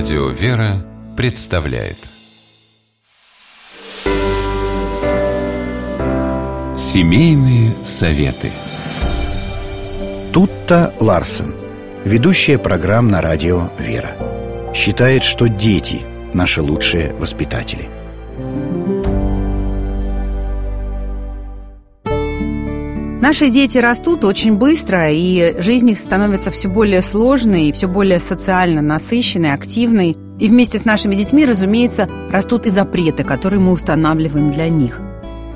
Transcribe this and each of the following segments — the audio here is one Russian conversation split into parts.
Радио «Вера» представляет. Семейные советы. Тутта Ларсен, ведущая программ на радио «Вера», считает, что дети – наши лучшие воспитатели – Наши дети растут очень быстро, и жизнь их становится все более сложной, и все более социально насыщенной, активной. И вместе с нашими детьми, разумеется, растут и запреты, которые мы устанавливаем для них.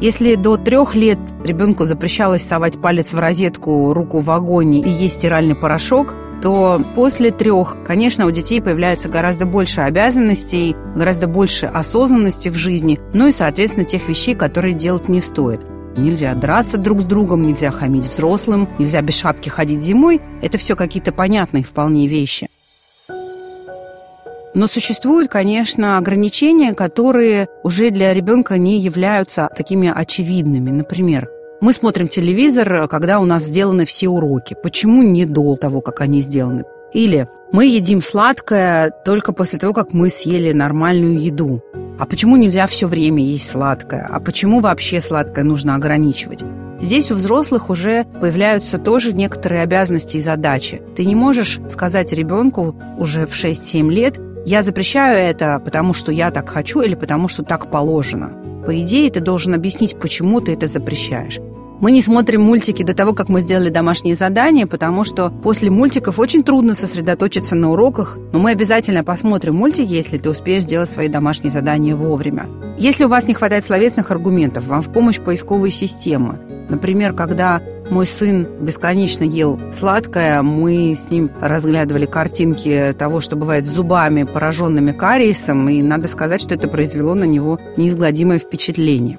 Если до трех лет ребенку запрещалось совать палец в розетку, руку в огонь и есть стиральный порошок, то после трех, конечно, у детей появляется гораздо больше обязанностей, гораздо больше осознанности в жизни, ну и, соответственно, тех вещей, которые делать не стоит – Нельзя драться друг с другом, нельзя хамить взрослым, нельзя без шапки ходить зимой. Это все какие-то понятные вполне вещи. Но существуют, конечно, ограничения, которые уже для ребенка не являются такими очевидными. Например, мы смотрим телевизор, когда у нас сделаны все уроки. Почему не до того, как они сделаны? Или мы едим сладкое только после того, как мы съели нормальную еду. А почему нельзя все время есть сладкое? А почему вообще сладкое нужно ограничивать? Здесь у взрослых уже появляются тоже некоторые обязанности и задачи. Ты не можешь сказать ребенку уже в 6-7 лет, я запрещаю это, потому что я так хочу или потому что так положено. По идее, ты должен объяснить, почему ты это запрещаешь. Мы не смотрим мультики до того, как мы сделали домашние задания, потому что после мультиков очень трудно сосредоточиться на уроках, но мы обязательно посмотрим мультики, если ты успеешь сделать свои домашние задания вовремя. Если у вас не хватает словесных аргументов, вам в помощь поисковые системы. Например, когда мой сын бесконечно ел сладкое, мы с ним разглядывали картинки того, что бывает с зубами, пораженными кариесом, и надо сказать, что это произвело на него неизгладимое впечатление.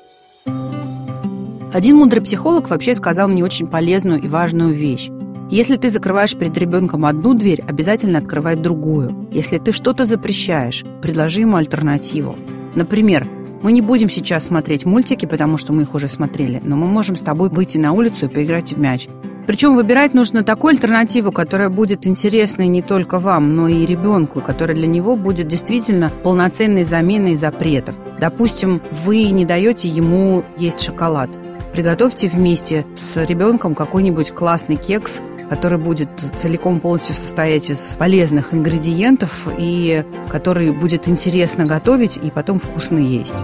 Один мудрый психолог вообще сказал мне очень полезную и важную вещь. Если ты закрываешь перед ребенком одну дверь, обязательно открывай другую. Если ты что-то запрещаешь, предложи ему альтернативу. Например, мы не будем сейчас смотреть мультики, потому что мы их уже смотрели, но мы можем с тобой выйти на улицу и поиграть в мяч. Причем выбирать нужно такую альтернативу, которая будет интересной не только вам, но и ребенку, которая для него будет действительно полноценной заменой запретов. Допустим, вы не даете ему есть шоколад – Приготовьте вместе с ребенком какой-нибудь классный кекс, который будет целиком полностью состоять из полезных ингредиентов и который будет интересно готовить и потом вкусно есть.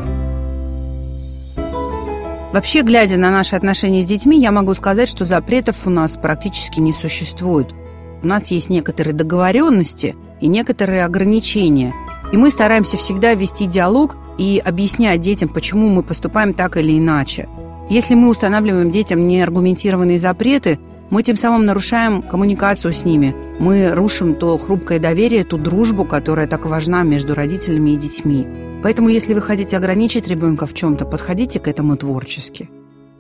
Вообще, глядя на наши отношения с детьми, я могу сказать, что запретов у нас практически не существует. У нас есть некоторые договоренности и некоторые ограничения. И мы стараемся всегда вести диалог и объяснять детям, почему мы поступаем так или иначе – если мы устанавливаем детям неаргументированные запреты, мы тем самым нарушаем коммуникацию с ними. Мы рушим то хрупкое доверие, ту дружбу, которая так важна между родителями и детьми. Поэтому, если вы хотите ограничить ребенка в чем-то, подходите к этому творчески.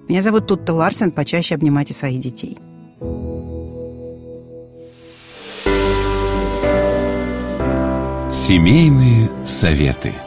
Меня зовут Тутта Ларсен, почаще обнимайте своих детей. Семейные советы –